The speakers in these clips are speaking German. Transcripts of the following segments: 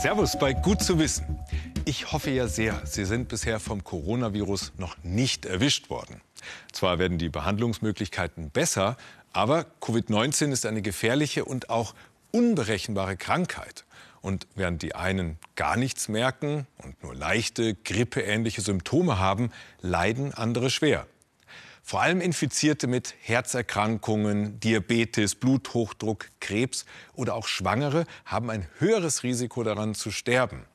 Servus bei Gut zu wissen. Ich hoffe ja sehr, Sie sind bisher vom Coronavirus noch nicht erwischt worden. Zwar werden die Behandlungsmöglichkeiten besser, aber Covid-19 ist eine gefährliche und auch unberechenbare Krankheit. Und während die einen gar nichts merken und nur leichte, grippeähnliche Symptome haben, leiden andere schwer. Vor allem Infizierte mit Herzerkrankungen, Diabetes, Bluthochdruck, Krebs oder auch Schwangere haben ein höheres Risiko daran zu sterben.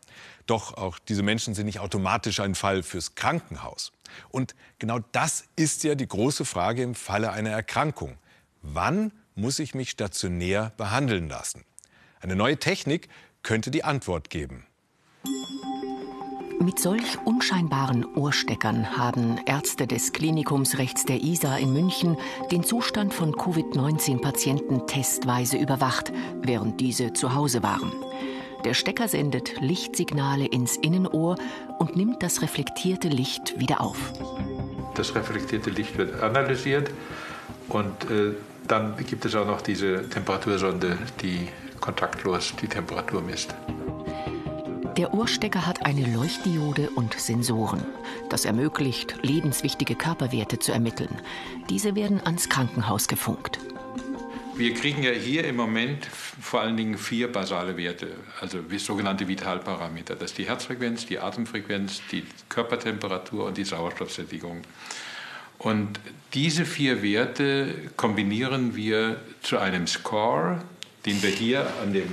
Doch auch diese Menschen sind nicht automatisch ein Fall fürs Krankenhaus. Und genau das ist ja die große Frage im Falle einer Erkrankung. Wann muss ich mich stationär behandeln lassen? Eine neue Technik könnte die Antwort geben. Mit solch unscheinbaren Ohrsteckern haben Ärzte des Klinikums rechts der ISA in München den Zustand von Covid-19-Patienten testweise überwacht, während diese zu Hause waren. Der Stecker sendet Lichtsignale ins Innenohr und nimmt das reflektierte Licht wieder auf. Das reflektierte Licht wird analysiert und äh, dann gibt es auch noch diese Temperatursonde, die kontaktlos die Temperatur misst. Der Ohrstecker hat eine Leuchtdiode und Sensoren. Das ermöglicht, lebenswichtige Körperwerte zu ermitteln. Diese werden ans Krankenhaus gefunkt. Wir kriegen ja hier im Moment vor allen Dingen vier basale Werte, also sogenannte Vitalparameter. Das ist die Herzfrequenz, die Atemfrequenz, die Körpertemperatur und die Sauerstoffsättigung. Und diese vier Werte kombinieren wir zu einem Score, den wir hier an dem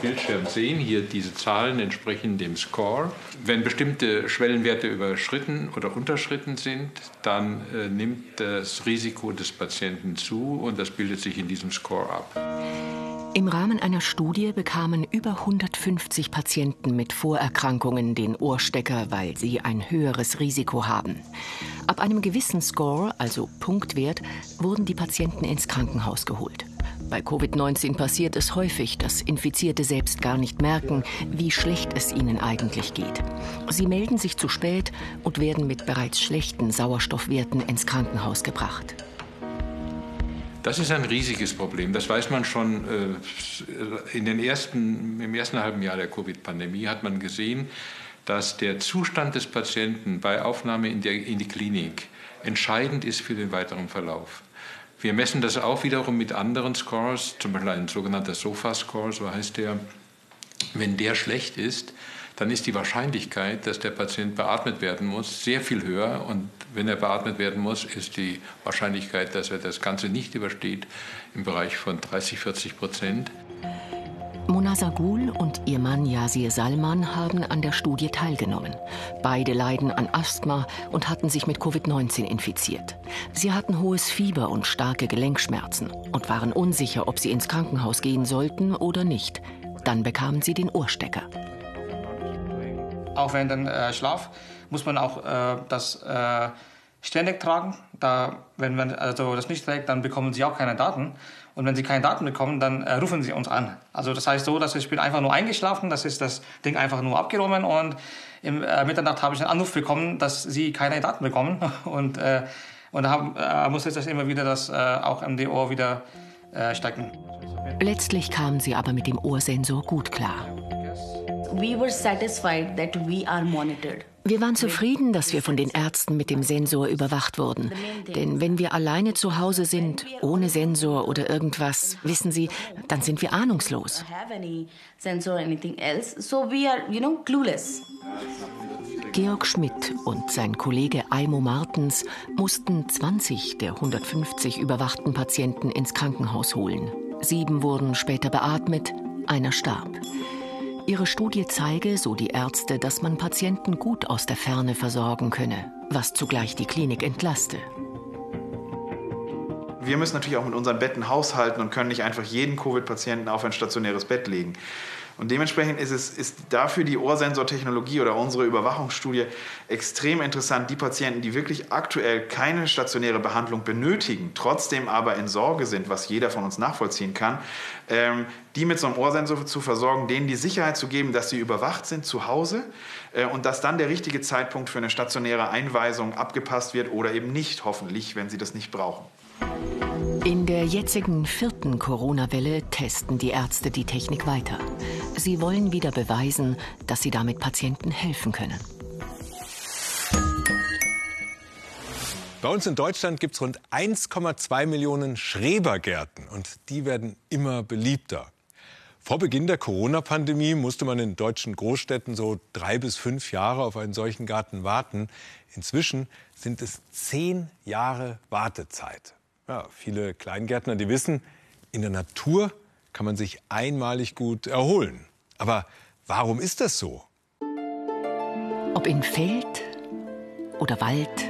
Bildschirm sehen. Hier diese Zahlen entsprechen dem Score. Wenn bestimmte Schwellenwerte überschritten oder unterschritten sind, dann äh, nimmt das Risiko des Patienten zu und das bildet sich in diesem Score ab. Im Rahmen einer Studie bekamen über 150 Patienten mit Vorerkrankungen den Ohrstecker, weil sie ein höheres Risiko haben. Ab einem gewissen Score, also Punktwert, wurden die Patienten ins Krankenhaus geholt. Bei Covid-19 passiert es häufig, dass Infizierte selbst gar nicht merken, wie schlecht es ihnen eigentlich geht. Sie melden sich zu spät und werden mit bereits schlechten Sauerstoffwerten ins Krankenhaus gebracht. Das ist ein riesiges Problem. Das weiß man schon äh, in den ersten, im ersten halben Jahr der Covid-Pandemie hat man gesehen, dass der Zustand des Patienten bei Aufnahme in, der, in die Klinik entscheidend ist für den weiteren Verlauf. Wir messen das auch wiederum mit anderen Scores, zum Beispiel ein sogenannter SOFA-Score, so heißt der. Wenn der schlecht ist, dann ist die Wahrscheinlichkeit, dass der Patient beatmet werden muss, sehr viel höher. Und wenn er beatmet werden muss, ist die Wahrscheinlichkeit, dass er das Ganze nicht übersteht, im Bereich von 30, 40 Prozent. Mona Sagul und ihr Mann Yasir Salman haben an der Studie teilgenommen. Beide leiden an Asthma und hatten sich mit Covid-19 infiziert. Sie hatten hohes Fieber und starke Gelenkschmerzen und waren unsicher, ob sie ins Krankenhaus gehen sollten oder nicht. Dann bekamen sie den Ohrstecker. Auch während dem äh, Schlaf muss man auch äh, das äh, ständig tragen. Da, wenn man also das nicht trägt, dann bekommen sie auch keine Daten. Und wenn sie keine Daten bekommen, dann äh, rufen sie uns an. Also das heißt so, dass ich bin einfach nur eingeschlafen, das ist das Ding einfach nur abgenommen und im äh, Mitternacht habe ich einen Anruf bekommen, dass sie keine Daten bekommen und äh, und da äh, muss ich das immer wieder das äh, auch im Ohr wieder äh, stecken. Letztlich kamen sie aber mit dem Ohrsensor gut klar. We were satisfied that we are monitored. Wir waren zufrieden, dass wir von den Ärzten mit dem Sensor überwacht wurden. Denn wenn wir alleine zu Hause sind, ohne Sensor oder irgendwas, wissen Sie, dann sind wir ahnungslos. Georg Schmidt und sein Kollege Aimo Martens mussten 20 der 150 überwachten Patienten ins Krankenhaus holen. Sieben wurden später beatmet, einer starb. Ihre Studie zeige, so die Ärzte, dass man Patienten gut aus der Ferne versorgen könne, was zugleich die Klinik entlaste. Wir müssen natürlich auch mit unseren Betten haushalten und können nicht einfach jeden Covid-Patienten auf ein stationäres Bett legen. Und dementsprechend ist, es, ist dafür die Ohrsensortechnologie oder unsere Überwachungsstudie extrem interessant. Die Patienten, die wirklich aktuell keine stationäre Behandlung benötigen, trotzdem aber in Sorge sind, was jeder von uns nachvollziehen kann, ähm, die mit so einem Ohrsensor zu versorgen, denen die Sicherheit zu geben, dass sie überwacht sind zu Hause äh, und dass dann der richtige Zeitpunkt für eine stationäre Einweisung abgepasst wird oder eben nicht, hoffentlich, wenn sie das nicht brauchen. In der jetzigen vierten Corona-Welle testen die Ärzte die Technik weiter. Sie wollen wieder beweisen, dass sie damit Patienten helfen können. Bei uns in Deutschland gibt es rund 1,2 Millionen Schrebergärten und die werden immer beliebter. Vor Beginn der Corona-Pandemie musste man in deutschen Großstädten so drei bis fünf Jahre auf einen solchen Garten warten. Inzwischen sind es zehn Jahre Wartezeit. Ja, viele Kleingärtner, die wissen, in der Natur kann man sich einmalig gut erholen. Aber warum ist das so? Ob in Feld oder Wald,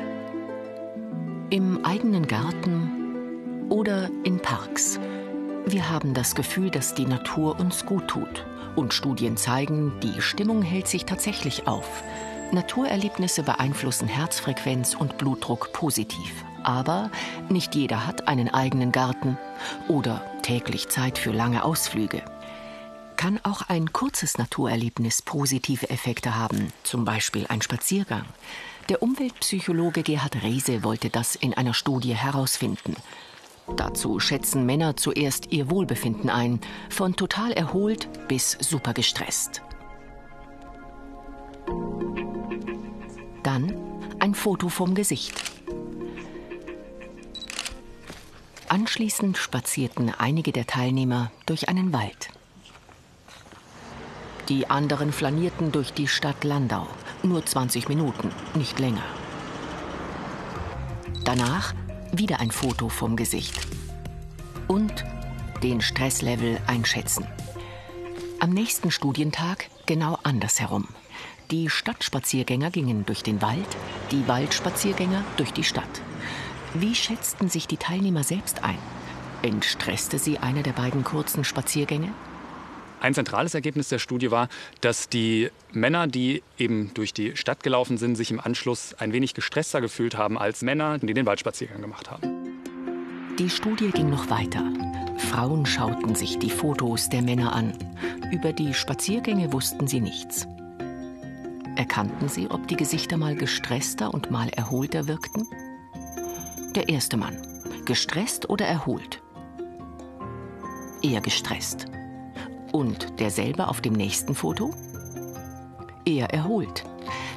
im eigenen Garten oder in Parks. Wir haben das Gefühl, dass die Natur uns gut tut. Und Studien zeigen, die Stimmung hält sich tatsächlich auf. Naturerlebnisse beeinflussen Herzfrequenz und Blutdruck positiv. Aber nicht jeder hat einen eigenen Garten oder täglich Zeit für lange Ausflüge. Kann auch ein kurzes Naturerlebnis positive Effekte haben, zum Beispiel ein Spaziergang. Der Umweltpsychologe Gerhard Rehse wollte das in einer Studie herausfinden. Dazu schätzen Männer zuerst ihr Wohlbefinden ein, von total erholt bis super gestresst. Dann ein Foto vom Gesicht. Anschließend spazierten einige der Teilnehmer durch einen Wald. Die anderen flanierten durch die Stadt Landau. Nur 20 Minuten, nicht länger. Danach wieder ein Foto vom Gesicht. Und den Stresslevel einschätzen. Am nächsten Studientag genau andersherum. Die Stadtspaziergänger gingen durch den Wald, die Waldspaziergänger durch die Stadt. Wie schätzten sich die Teilnehmer selbst ein? Entstresste sie einer der beiden kurzen Spaziergänge? Ein zentrales Ergebnis der Studie war, dass die Männer, die eben durch die Stadt gelaufen sind, sich im Anschluss ein wenig gestresster gefühlt haben als Männer, die den Waldspaziergang gemacht haben. Die Studie ging noch weiter. Frauen schauten sich die Fotos der Männer an. Über die Spaziergänge wussten sie nichts. Erkannten sie, ob die Gesichter mal gestresster und mal erholter wirkten? Der erste Mann. Gestresst oder erholt? Eher gestresst. Und derselbe auf dem nächsten Foto? Eher erholt.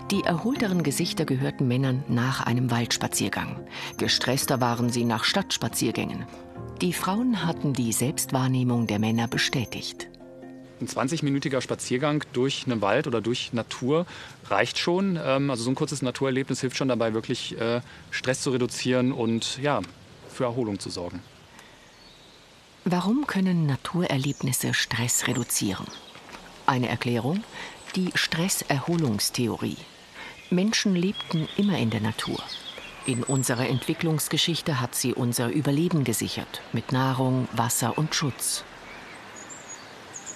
Die erholteren Gesichter gehörten Männern nach einem Waldspaziergang. Gestresster waren sie nach Stadtspaziergängen. Die Frauen hatten die Selbstwahrnehmung der Männer bestätigt. Ein 20-minütiger Spaziergang durch einen Wald oder durch Natur reicht schon. Ähm, also so ein kurzes Naturerlebnis hilft schon dabei, wirklich äh, Stress zu reduzieren und ja, für Erholung zu sorgen. Warum können Naturerlebnisse Stress reduzieren? Eine Erklärung? Die Stresserholungstheorie. Menschen lebten immer in der Natur. In unserer Entwicklungsgeschichte hat sie unser Überleben gesichert, mit Nahrung, Wasser und Schutz.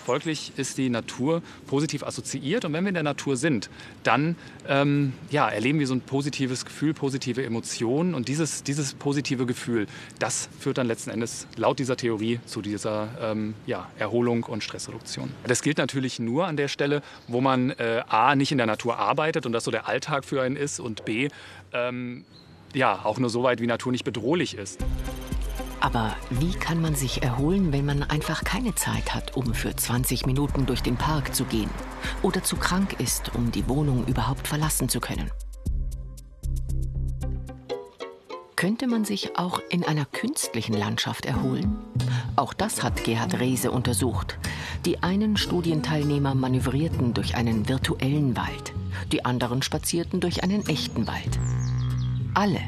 Folglich ist die Natur positiv assoziiert. Und wenn wir in der Natur sind, dann ähm, ja, erleben wir so ein positives Gefühl, positive Emotionen. Und dieses, dieses positive Gefühl, das führt dann letzten Endes laut dieser Theorie zu dieser ähm, ja, Erholung und Stressreduktion. Das gilt natürlich nur an der Stelle, wo man äh, A, nicht in der Natur arbeitet und das so der Alltag für einen ist und B, ähm, ja, auch nur so weit, wie Natur nicht bedrohlich ist. Aber wie kann man sich erholen, wenn man einfach keine Zeit hat, um für 20 Minuten durch den Park zu gehen oder zu krank ist, um die Wohnung überhaupt verlassen zu können? Könnte man sich auch in einer künstlichen Landschaft erholen? Auch das hat Gerhard Rehse untersucht. Die einen Studienteilnehmer manövrierten durch einen virtuellen Wald, die anderen spazierten durch einen echten Wald. Alle,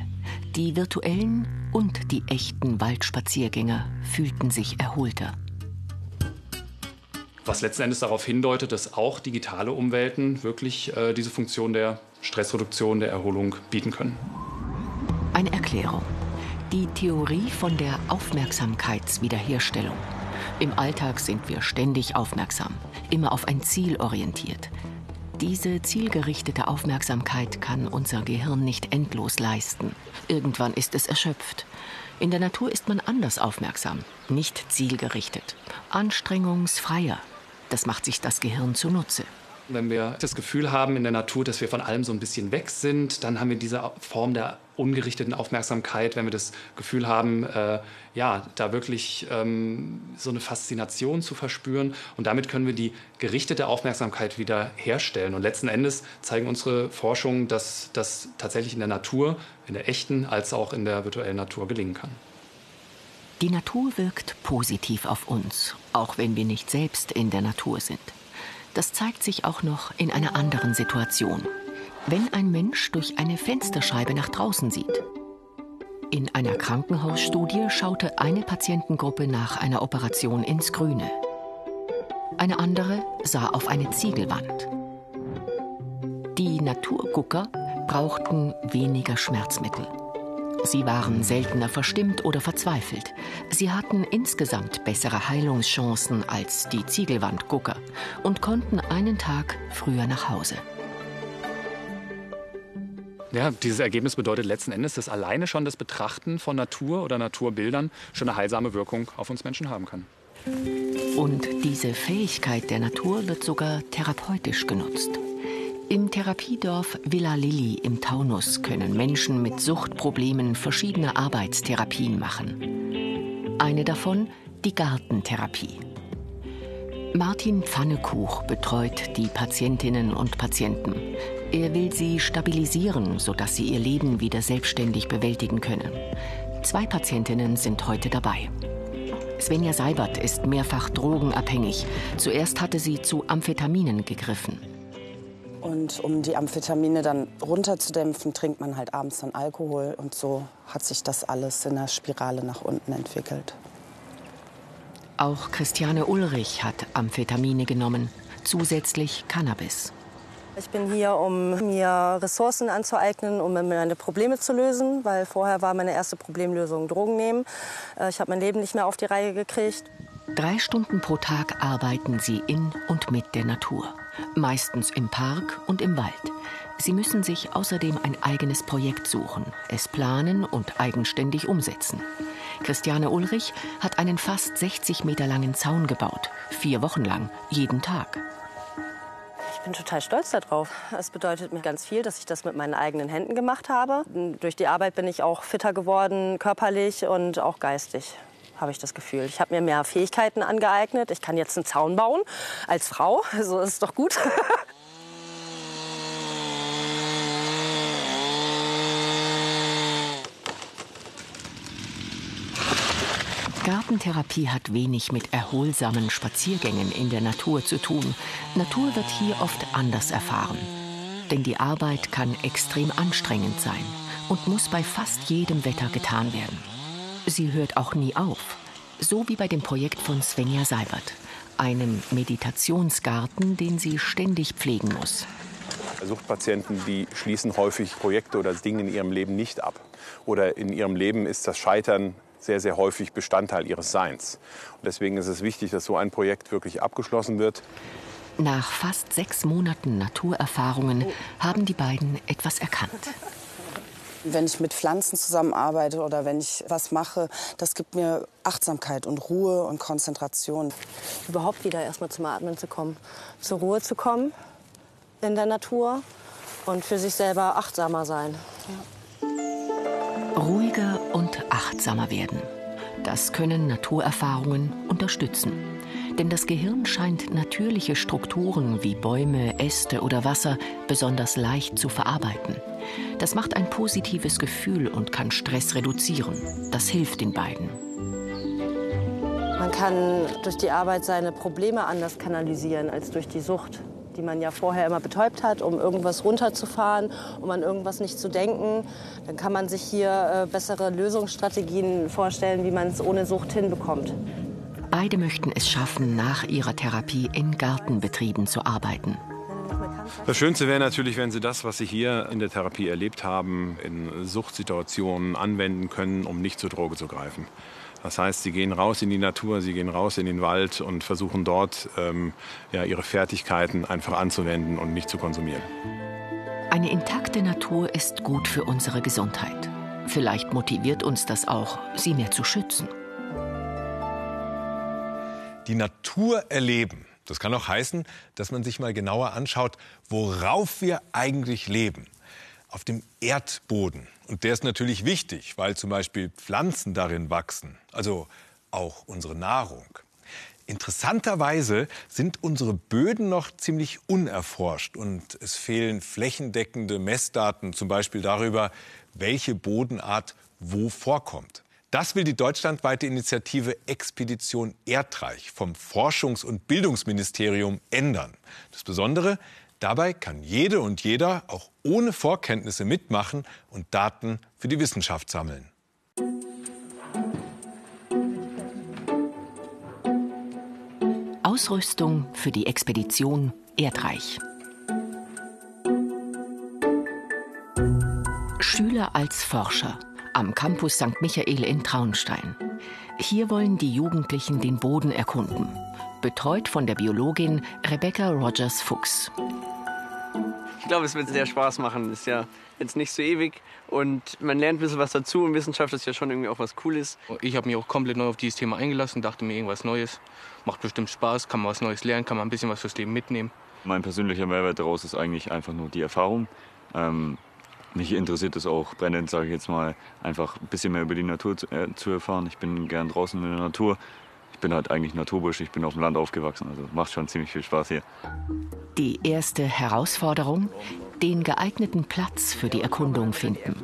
die virtuellen und die echten Waldspaziergänger fühlten sich erholter. Was letzten Endes darauf hindeutet, dass auch digitale Umwelten wirklich äh, diese Funktion der Stressreduktion, der Erholung bieten können. Eine Erklärung. Die Theorie von der Aufmerksamkeitswiederherstellung. Im Alltag sind wir ständig aufmerksam, immer auf ein Ziel orientiert. Diese zielgerichtete Aufmerksamkeit kann unser Gehirn nicht endlos leisten. Irgendwann ist es erschöpft. In der Natur ist man anders aufmerksam, nicht zielgerichtet, anstrengungsfreier. Das macht sich das Gehirn zunutze. Wenn wir das Gefühl haben in der Natur, dass wir von allem so ein bisschen weg sind, dann haben wir diese Form der ungerichteten Aufmerksamkeit. Wenn wir das Gefühl haben, äh, ja, da wirklich ähm, so eine Faszination zu verspüren. Und damit können wir die gerichtete Aufmerksamkeit wieder herstellen. Und letzten Endes zeigen unsere Forschungen, dass das tatsächlich in der Natur, in der echten als auch in der virtuellen Natur gelingen kann. Die Natur wirkt positiv auf uns, auch wenn wir nicht selbst in der Natur sind. Das zeigt sich auch noch in einer anderen Situation. Wenn ein Mensch durch eine Fensterscheibe nach draußen sieht. In einer Krankenhausstudie schaute eine Patientengruppe nach einer Operation ins Grüne. Eine andere sah auf eine Ziegelwand. Die Naturgucker brauchten weniger Schmerzmittel. Sie waren seltener verstimmt oder verzweifelt. Sie hatten insgesamt bessere Heilungschancen als die Ziegelwandgucker und konnten einen Tag früher nach Hause. Ja, dieses Ergebnis bedeutet letzten Endes, dass alleine schon das Betrachten von Natur oder Naturbildern schon eine heilsame Wirkung auf uns Menschen haben kann. Und diese Fähigkeit der Natur wird sogar therapeutisch genutzt. Im Therapiedorf Villa Lilly im Taunus können Menschen mit Suchtproblemen verschiedene Arbeitstherapien machen. Eine davon die Gartentherapie. Martin Pfannekuch betreut die Patientinnen und Patienten. Er will sie stabilisieren, sodass sie ihr Leben wieder selbstständig bewältigen können. Zwei Patientinnen sind heute dabei. Svenja Seibert ist mehrfach drogenabhängig. Zuerst hatte sie zu Amphetaminen gegriffen. Und um die Amphetamine dann runterzudämpfen, trinkt man halt abends dann Alkohol. Und so hat sich das alles in der Spirale nach unten entwickelt. Auch Christiane Ulrich hat Amphetamine genommen, zusätzlich Cannabis. Ich bin hier, um mir Ressourcen anzueignen, um meine Probleme zu lösen, weil vorher war meine erste Problemlösung Drogen nehmen. Äh, ich habe mein Leben nicht mehr auf die Reihe gekriegt. Drei Stunden pro Tag arbeiten sie in und mit der Natur meistens im Park und im Wald. Sie müssen sich außerdem ein eigenes Projekt suchen, es planen und eigenständig umsetzen. Christiane Ulrich hat einen fast 60 Meter langen Zaun gebaut, vier Wochen lang, jeden Tag. Ich bin total stolz darauf. Es bedeutet mir ganz viel, dass ich das mit meinen eigenen Händen gemacht habe. Durch die Arbeit bin ich auch fitter geworden, körperlich und auch geistig habe ich das Gefühl. Ich habe mir mehr Fähigkeiten angeeignet. Ich kann jetzt einen Zaun bauen als Frau. So also ist doch gut. Gartentherapie hat wenig mit erholsamen Spaziergängen in der Natur zu tun. Natur wird hier oft anders erfahren. Denn die Arbeit kann extrem anstrengend sein und muss bei fast jedem Wetter getan werden. Sie hört auch nie auf. So wie bei dem Projekt von Svenja Seibert. Einem Meditationsgarten, den sie ständig pflegen muss. Suchtpatienten, die schließen häufig Projekte oder Dinge in ihrem Leben nicht ab. Oder in ihrem Leben ist das Scheitern sehr, sehr häufig Bestandteil ihres Seins. Und deswegen ist es wichtig, dass so ein Projekt wirklich abgeschlossen wird. Nach fast sechs Monaten Naturerfahrungen haben die beiden etwas erkannt. Wenn ich mit Pflanzen zusammenarbeite oder wenn ich was mache, das gibt mir Achtsamkeit und Ruhe und Konzentration. Überhaupt wieder erstmal zum Atmen zu kommen, zur Ruhe zu kommen in der Natur und für sich selber achtsamer sein. Ja. Ruhiger und achtsamer werden. Das können Naturerfahrungen unterstützen. Denn das Gehirn scheint natürliche Strukturen wie Bäume, Äste oder Wasser besonders leicht zu verarbeiten. Das macht ein positives Gefühl und kann Stress reduzieren. Das hilft den beiden. Man kann durch die Arbeit seine Probleme anders kanalisieren als durch die Sucht, die man ja vorher immer betäubt hat, um irgendwas runterzufahren, um an irgendwas nicht zu denken. Dann kann man sich hier äh, bessere Lösungsstrategien vorstellen, wie man es ohne Sucht hinbekommt. Beide möchten es schaffen, nach ihrer Therapie in Gartenbetrieben zu arbeiten. Das Schönste wäre natürlich, wenn Sie das, was Sie hier in der Therapie erlebt haben, in Suchtsituationen anwenden können, um nicht zur Droge zu greifen. Das heißt, Sie gehen raus in die Natur, Sie gehen raus in den Wald und versuchen dort ähm, ja, Ihre Fertigkeiten einfach anzuwenden und nicht zu konsumieren. Eine intakte Natur ist gut für unsere Gesundheit. Vielleicht motiviert uns das auch, sie mehr zu schützen. Die Natur erleben. Das kann auch heißen, dass man sich mal genauer anschaut, worauf wir eigentlich leben. Auf dem Erdboden. Und der ist natürlich wichtig, weil zum Beispiel Pflanzen darin wachsen, also auch unsere Nahrung. Interessanterweise sind unsere Böden noch ziemlich unerforscht und es fehlen flächendeckende Messdaten, zum Beispiel darüber, welche Bodenart wo vorkommt. Das will die deutschlandweite Initiative Expedition Erdreich vom Forschungs- und Bildungsministerium ändern. Das Besondere, dabei kann jede und jeder auch ohne Vorkenntnisse mitmachen und Daten für die Wissenschaft sammeln. Ausrüstung für die Expedition Erdreich. Schüler als Forscher am Campus St. Michael in Traunstein. Hier wollen die Jugendlichen den Boden erkunden, betreut von der Biologin Rebecca Rogers-Fuchs. Ich glaube, es wird sehr Spaß machen. Ist ja jetzt nicht so ewig und man lernt ein bisschen was dazu und Wissenschaft ist ja schon irgendwie auch was Cooles. Ich habe mich auch komplett neu auf dieses Thema eingelassen, dachte mir irgendwas Neues. Macht bestimmt Spaß, kann man was Neues lernen, kann man ein bisschen was fürs Leben mitnehmen. Mein persönlicher Mehrwert daraus ist eigentlich einfach nur die Erfahrung. Ähm, mich interessiert es auch brennend, sage ich jetzt mal, einfach ein bisschen mehr über die Natur zu, äh, zu, erfahren. Ich bin gern draußen in der Natur. Ich bin halt eigentlich Naturbursch, ich bin auf dem Land aufgewachsen, also macht schon ziemlich viel Spaß hier. Die erste Herausforderung, den geeigneten Platz für die Erkundung finden.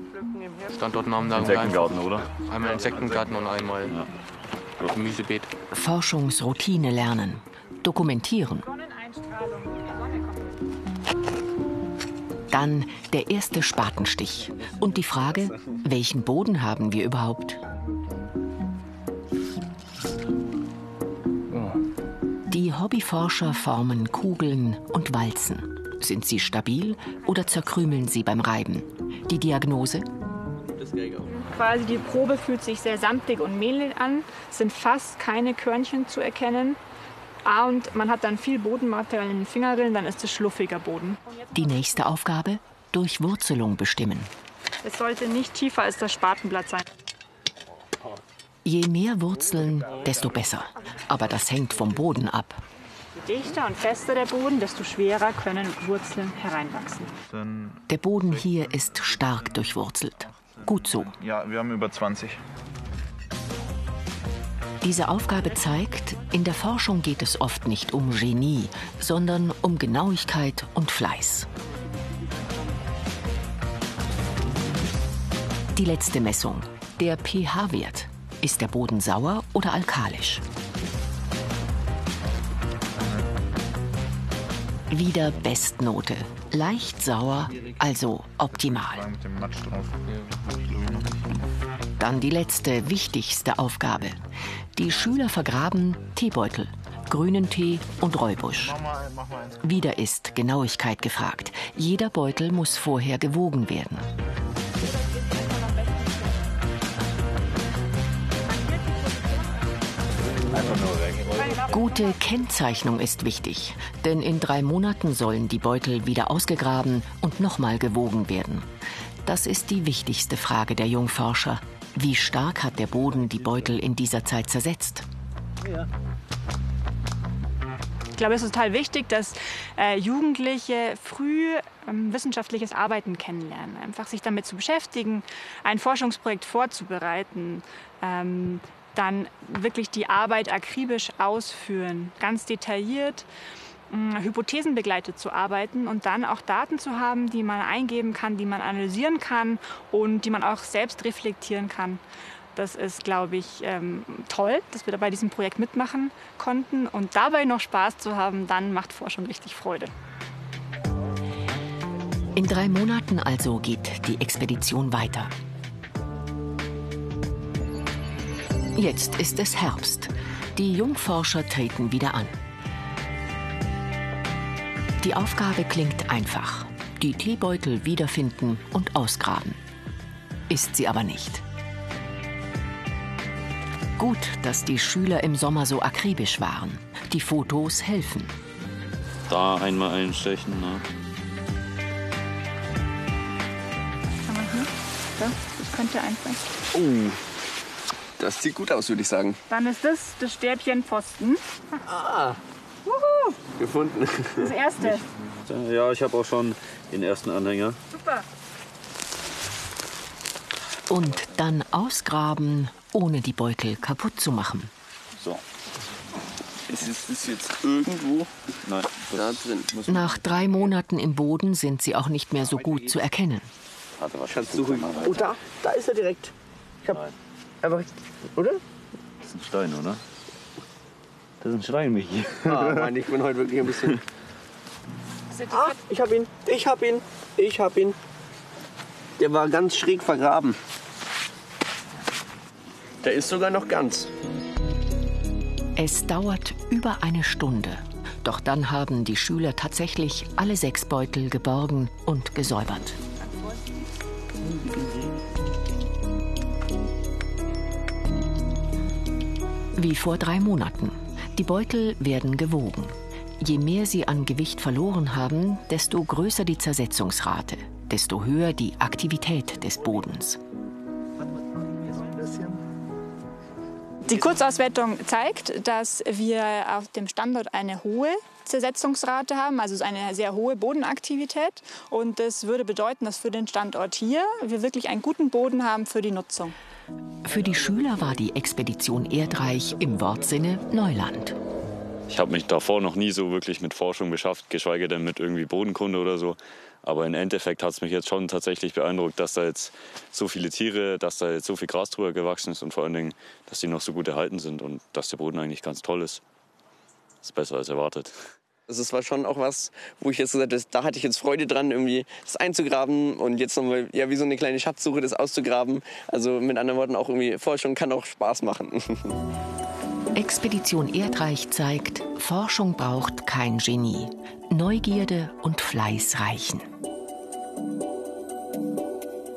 Standortnamen da. Insektengarten, oder? Einmal Insektengarten und einmal ja. Gemüsebeet. Forschungsroutine lernen, dokumentieren. Dann der erste Spatenstich und die Frage, welchen Boden haben wir überhaupt? Hobbyforscher formen Kugeln und Walzen. Sind sie stabil oder zerkrümeln sie beim Reiben? Die Diagnose? Quasi die Probe fühlt sich sehr samtig und mehlig an, es sind fast keine Körnchen zu erkennen. Ah, und man hat dann viel Bodenmaterial in den Fingerrillen, dann ist es schluffiger Boden. Die nächste Aufgabe? Durchwurzelung bestimmen. Es sollte nicht tiefer als das Spatenblatt sein. Je mehr Wurzeln, desto besser. Aber das hängt vom Boden ab. Je dichter und fester der Boden, desto schwerer können Wurzeln hereinwachsen. Der Boden hier ist stark durchwurzelt. Gut so. Ja, wir haben über 20. Diese Aufgabe zeigt, in der Forschung geht es oft nicht um Genie, sondern um Genauigkeit und Fleiß. Die letzte Messung, der pH-Wert. Ist der Boden sauer oder alkalisch? Wieder Bestnote. Leicht sauer, also optimal. Dann die letzte, wichtigste Aufgabe. Die Schüler vergraben Teebeutel, grünen Tee und Räubusch. Wieder ist Genauigkeit gefragt. Jeder Beutel muss vorher gewogen werden. Gute Kennzeichnung ist wichtig, denn in drei Monaten sollen die Beutel wieder ausgegraben und nochmal gewogen werden. Das ist die wichtigste Frage der Jungforscher. Wie stark hat der Boden die Beutel in dieser Zeit zersetzt? Ich glaube, es ist total wichtig, dass äh, Jugendliche früh ähm, wissenschaftliches Arbeiten kennenlernen. Einfach sich damit zu beschäftigen, ein Forschungsprojekt vorzubereiten, ähm, dann wirklich die Arbeit akribisch ausführen, ganz detailliert hypothesenbegleitet zu arbeiten und dann auch Daten zu haben, die man eingeben kann, die man analysieren kann und die man auch selbst reflektieren kann. Das ist, glaube ich, ähm, toll, dass wir bei diesem Projekt mitmachen konnten und dabei noch Spaß zu haben, dann macht Forschung richtig Freude. In drei Monaten also geht die Expedition weiter. Jetzt ist es Herbst. Die Jungforscher treten wieder an. Die Aufgabe klingt einfach. Die Teebeutel wiederfinden und ausgraben. Ist sie aber nicht. Gut, dass die Schüler im Sommer so akribisch waren. Die Fotos helfen. Da einmal einstechen. Ne? Da, das könnte einfallen. Oh, das sieht gut aus, würde ich sagen. Dann ist das das Stäbchen Pfosten. Ah. Wuhu, Gefunden. das erste. Ja, ich habe auch schon den ersten Anhänger. Super. Und dann ausgraben, ohne die Beutel kaputt zu machen. So. Ist es das jetzt irgendwo? Nein, da drin. Nach drei Monaten im Boden sind sie auch nicht mehr so gut zu erkennen. Warte, was Kannst du. Oh, da, da ist er direkt. Ich einfach, oder? Das ist ein Stein, oder? Das ist ein Stein, Michi. Ah, Mann, ich bin heute wirklich ein bisschen. Ah, ich hab ihn, ich hab ihn, ich hab ihn. Der war ganz schräg vergraben. Der ist sogar noch ganz. Es dauert über eine Stunde. Doch dann haben die Schüler tatsächlich alle sechs Beutel geborgen und gesäubert. Wie vor drei Monaten. Die Beutel werden gewogen. Je mehr sie an Gewicht verloren haben, desto größer die Zersetzungsrate, desto höher die Aktivität des Bodens. Die Kurzauswertung zeigt, dass wir auf dem Standort eine hohe Zersetzungsrate haben, also eine sehr hohe Bodenaktivität. Und das würde bedeuten, dass für den Standort hier wir wirklich einen guten Boden haben für die Nutzung. Für die Schüler war die Expedition Erdreich im Wortsinne Neuland. Ich habe mich davor noch nie so wirklich mit Forschung beschäftigt, geschweige denn mit irgendwie Bodenkunde oder so. Aber im Endeffekt hat es mich jetzt schon tatsächlich beeindruckt, dass da jetzt so viele Tiere, dass da jetzt so viel Gras drüber gewachsen ist und vor allen Dingen, dass die noch so gut erhalten sind und dass der Boden eigentlich ganz toll ist. Ist besser als erwartet. Also es war schon auch was, wo ich jetzt gesagt habe, da hatte ich jetzt Freude dran, irgendwie das einzugraben und jetzt nochmal, ja, wie so eine kleine Schatzsuche, das auszugraben. Also mit anderen Worten auch irgendwie Forschung kann auch Spaß machen. Expedition Erdreich zeigt, Forschung braucht kein Genie. Neugierde und Fleiß reichen.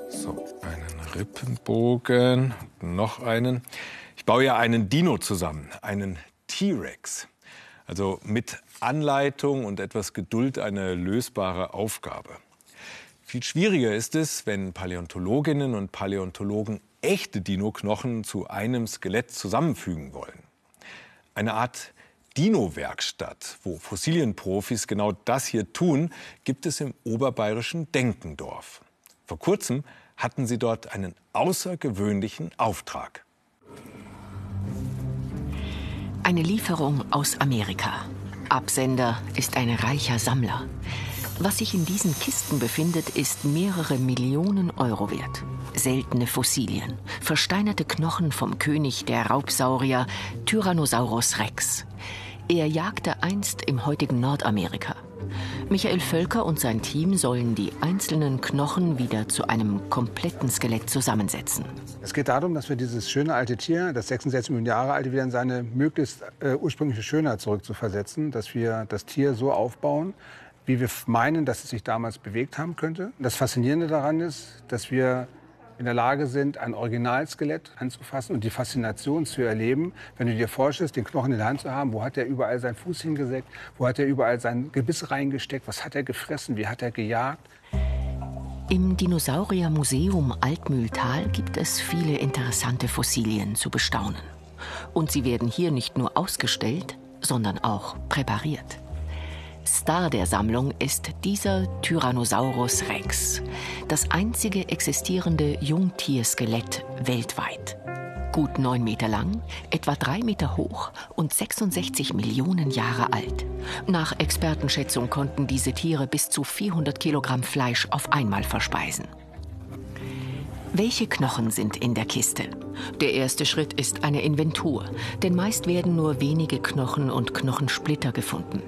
So, einen Rippenbogen, noch einen. Ich baue ja einen Dino zusammen, einen T-Rex. Also mit Anleitung und etwas Geduld eine lösbare Aufgabe. Viel schwieriger ist es, wenn Paläontologinnen und Paläontologen echte Dino-Knochen zu einem Skelett zusammenfügen wollen. Eine Art Dino-Werkstatt, wo Fossilienprofis genau das hier tun, gibt es im oberbayerischen Denkendorf. Vor kurzem hatten sie dort einen außergewöhnlichen Auftrag. Eine Lieferung aus Amerika. Absender ist ein reicher Sammler. Was sich in diesen Kisten befindet, ist mehrere Millionen Euro wert. Seltene Fossilien, versteinerte Knochen vom König der Raubsaurier Tyrannosaurus rex. Er jagte einst im heutigen Nordamerika. Michael Völker und sein Team sollen die einzelnen Knochen wieder zu einem kompletten Skelett zusammensetzen. Es geht darum, dass wir dieses schöne alte Tier, das 66 Millionen Jahre alte, wieder in seine möglichst äh, ursprüngliche Schönheit zurückzuversetzen. Dass wir das Tier so aufbauen, wie wir meinen, dass es sich damals bewegt haben könnte. Das Faszinierende daran ist, dass wir in der Lage sind, ein Originalskelett anzufassen und die Faszination zu erleben, wenn du dir vorstellst, den Knochen in der Hand zu haben, wo hat er überall seinen Fuß hingesägt, wo hat er überall sein Gebiss reingesteckt, was hat er gefressen, wie hat er gejagt. Im Dinosauriermuseum Altmühltal gibt es viele interessante Fossilien zu bestaunen. Und sie werden hier nicht nur ausgestellt, sondern auch präpariert. Star der Sammlung ist dieser Tyrannosaurus rex, das einzige existierende Jungtierskelett weltweit. Gut neun Meter lang, etwa drei Meter hoch und 66 Millionen Jahre alt. Nach Expertenschätzung konnten diese Tiere bis zu 400 Kilogramm Fleisch auf einmal verspeisen. Welche Knochen sind in der Kiste? Der erste Schritt ist eine Inventur, denn meist werden nur wenige Knochen und Knochensplitter gefunden.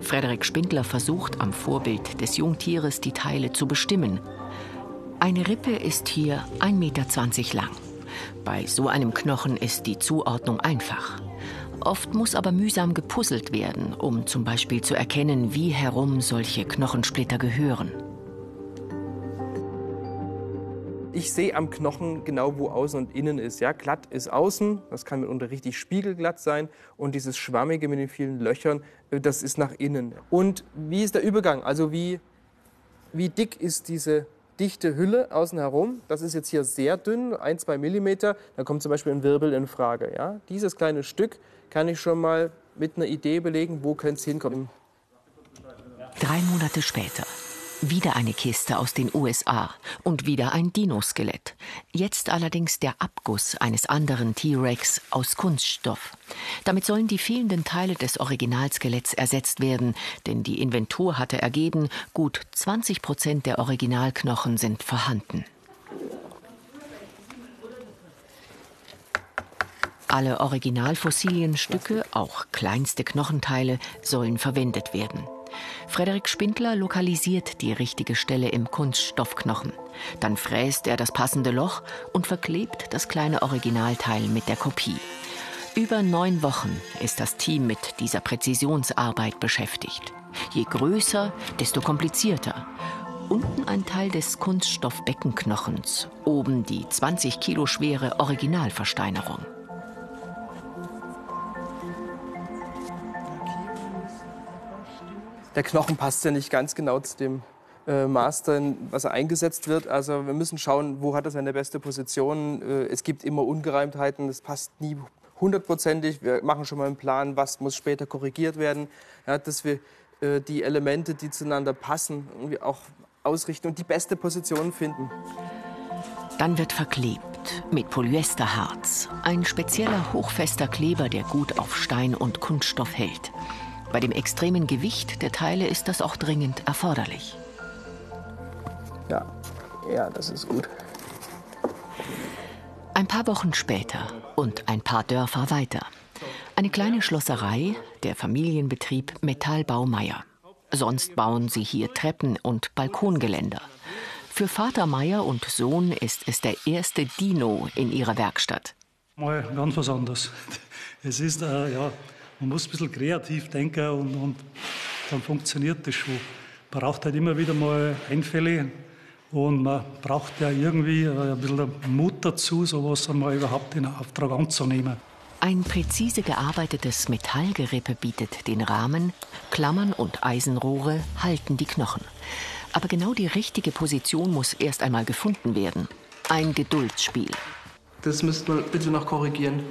Frederik Spindler versucht am Vorbild des Jungtieres die Teile zu bestimmen. Eine Rippe ist hier 1,20 Meter lang. Bei so einem Knochen ist die Zuordnung einfach. Oft muss aber mühsam gepuzzelt werden, um zum Beispiel zu erkennen, wie herum solche Knochensplitter gehören. Ich sehe am Knochen genau, wo außen und innen ist. Ja, glatt ist außen, das kann mitunter richtig spiegelglatt sein. Und dieses Schwammige mit den vielen Löchern, äh, das ist nach innen. Und wie ist der Übergang? Also wie, wie dick ist diese dichte Hülle außen herum. Das ist jetzt hier sehr dünn, ein, zwei Millimeter. Da kommt zum Beispiel ein Wirbel in Frage. Ja? Dieses kleine Stück kann ich schon mal mit einer Idee belegen, wo könnte es hinkommen. Drei Monate später. Wieder eine Kiste aus den USA und wieder ein Dinoskelett. Jetzt allerdings der Abguss eines anderen T-Rex aus Kunststoff. Damit sollen die fehlenden Teile des Originalskeletts ersetzt werden, denn die Inventur hatte ergeben, gut 20 Prozent der Originalknochen sind vorhanden. Alle Originalfossilienstücke, auch kleinste Knochenteile, sollen verwendet werden. Frederik Spindler lokalisiert die richtige Stelle im Kunststoffknochen. Dann fräst er das passende Loch und verklebt das kleine Originalteil mit der Kopie. Über neun Wochen ist das Team mit dieser Präzisionsarbeit beschäftigt. Je größer, desto komplizierter. Unten ein Teil des Kunststoffbeckenknochens, oben die 20 Kilo schwere Originalversteinerung. Der Knochen passt ja nicht ganz genau zu dem äh, Master, was er eingesetzt wird. Also wir müssen schauen, wo hat er seine beste Position. Äh, es gibt immer Ungereimtheiten, das passt nie hundertprozentig. Wir machen schon mal einen Plan, was muss später korrigiert werden, ja, dass wir äh, die Elemente, die zueinander passen, irgendwie auch ausrichten und die beste Position finden. Dann wird verklebt mit Polyesterharz, ein spezieller hochfester Kleber, der gut auf Stein und Kunststoff hält. Bei dem extremen Gewicht der Teile ist das auch dringend erforderlich. Ja, ja, das ist gut. Ein paar Wochen später und ein paar Dörfer weiter. Eine kleine Schlosserei, der Familienbetrieb Metall Baumeier. Sonst bauen sie hier Treppen und Balkongeländer. Für Vater Meier und Sohn ist es der erste Dino in ihrer Werkstatt. Mal ganz was anderes. Es ist äh, ja, man muss ein bisschen kreativ denken und, und dann funktioniert das schon. Man braucht halt immer wieder mal Einfälle und man braucht ja irgendwie äh, ein bisschen Mut dazu, sowas einmal überhaupt in Auftrag anzunehmen. Ein präzise gearbeitetes Metallgerippe bietet den Rahmen, Klammern und Eisenrohre halten die Knochen. Aber genau die richtige Position muss erst einmal gefunden werden. Ein Geduldsspiel. Das müsste man bitte noch korrigieren.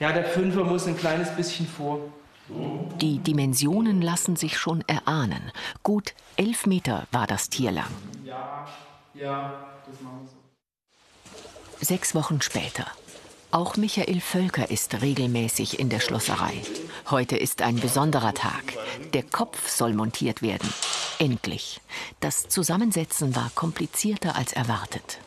Ja, der Fünfer muss ein kleines bisschen vor. Die Dimensionen lassen sich schon erahnen. Gut elf Meter war das Tier lang. Ja, ja, das machen wir so. Sechs Wochen später. Auch Michael Völker ist regelmäßig in der Schlosserei. Heute ist ein besonderer Tag. Der Kopf soll montiert werden. Endlich. Das Zusammensetzen war komplizierter als erwartet.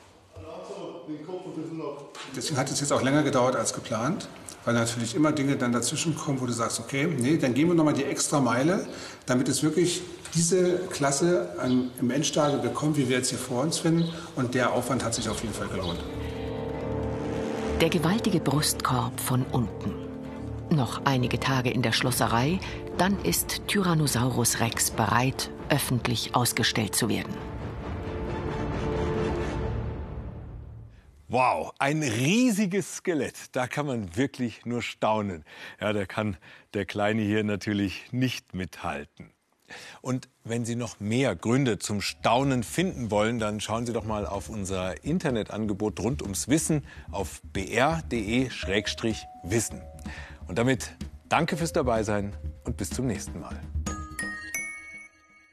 Deswegen hat es jetzt auch länger gedauert als geplant weil natürlich immer Dinge dann dazwischen kommen, wo du sagst, okay, nee, dann gehen wir nochmal die extra Meile, damit es wirklich diese Klasse an, im Endstadium bekommt, wie wir jetzt hier vor uns finden. Und der Aufwand hat sich auf jeden Fall gelohnt. Der gewaltige Brustkorb von unten. Noch einige Tage in der Schlosserei, dann ist Tyrannosaurus Rex bereit, öffentlich ausgestellt zu werden. Wow, ein riesiges Skelett. Da kann man wirklich nur staunen. Ja, da kann der Kleine hier natürlich nicht mithalten. Und wenn Sie noch mehr Gründe zum Staunen finden wollen, dann schauen Sie doch mal auf unser Internetangebot rund ums Wissen auf br.de-wissen. Und damit danke fürs Dabeisein und bis zum nächsten Mal.